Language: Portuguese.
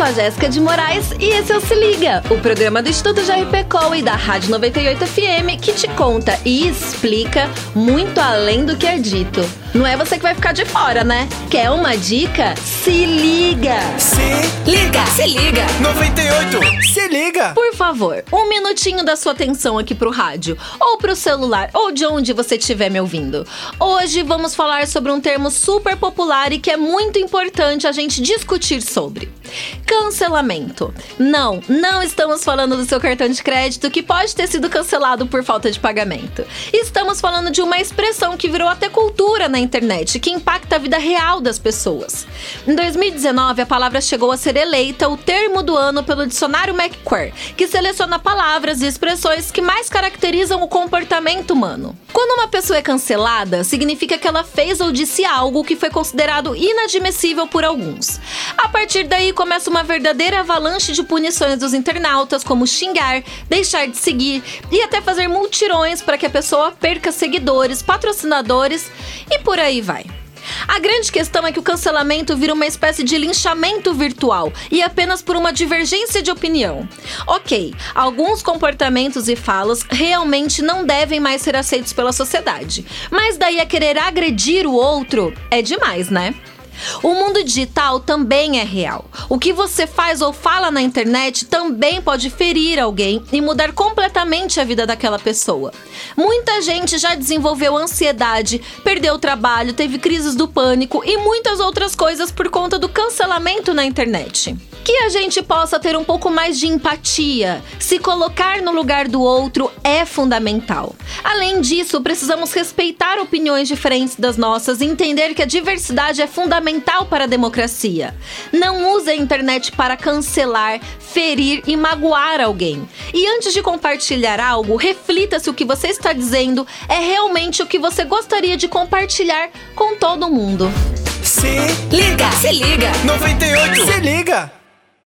sou a Jéssica de Moraes e esse é o Se Liga, o programa do Instituto JRPCOL e da Rádio 98 FM que te conta e explica muito além do que é dito. Não é você que vai ficar de fora, né? Quer uma dica? Se liga! Se liga! Se liga! 98! Se liga! Por favor, um minutinho da sua atenção aqui pro rádio, ou pro celular, ou de onde você estiver me ouvindo. Hoje vamos falar sobre um termo super popular e que é muito importante a gente discutir sobre. Cancelamento. Não, não estamos falando do seu cartão de crédito que pode ter sido cancelado por falta de pagamento. Estamos falando de uma expressão que virou até cultura na internet, que impacta a vida real das pessoas. Em 2019, a palavra chegou a ser eleita o termo do ano pelo dicionário McQuarrie, que seleciona palavras e expressões que mais caracterizam o comportamento humano. Quando uma pessoa é cancelada, significa que ela fez ou disse algo que foi considerado inadmissível por alguns. A partir daí começa uma verdadeira avalanche de punições dos internautas, como xingar, deixar de seguir e até fazer multirões para que a pessoa perca seguidores, patrocinadores e por aí vai. A grande questão é que o cancelamento vira uma espécie de linchamento virtual e apenas por uma divergência de opinião. Ok, alguns comportamentos e falas realmente não devem mais ser aceitos pela sociedade, mas daí a querer agredir o outro é demais, né? O mundo digital também é real. O que você faz ou fala na internet também pode ferir alguém e mudar completamente a vida daquela pessoa. Muita gente já desenvolveu ansiedade, perdeu o trabalho, teve crises do pânico e muitas outras coisas por conta do cancelamento na internet que a gente possa ter um pouco mais de empatia. Se colocar no lugar do outro é fundamental. Além disso, precisamos respeitar opiniões diferentes das nossas e entender que a diversidade é fundamental para a democracia. Não use a internet para cancelar, ferir e magoar alguém. E antes de compartilhar algo, reflita se o que você está dizendo é realmente o que você gostaria de compartilhar com todo mundo. Se liga, se liga. 98. Se liga.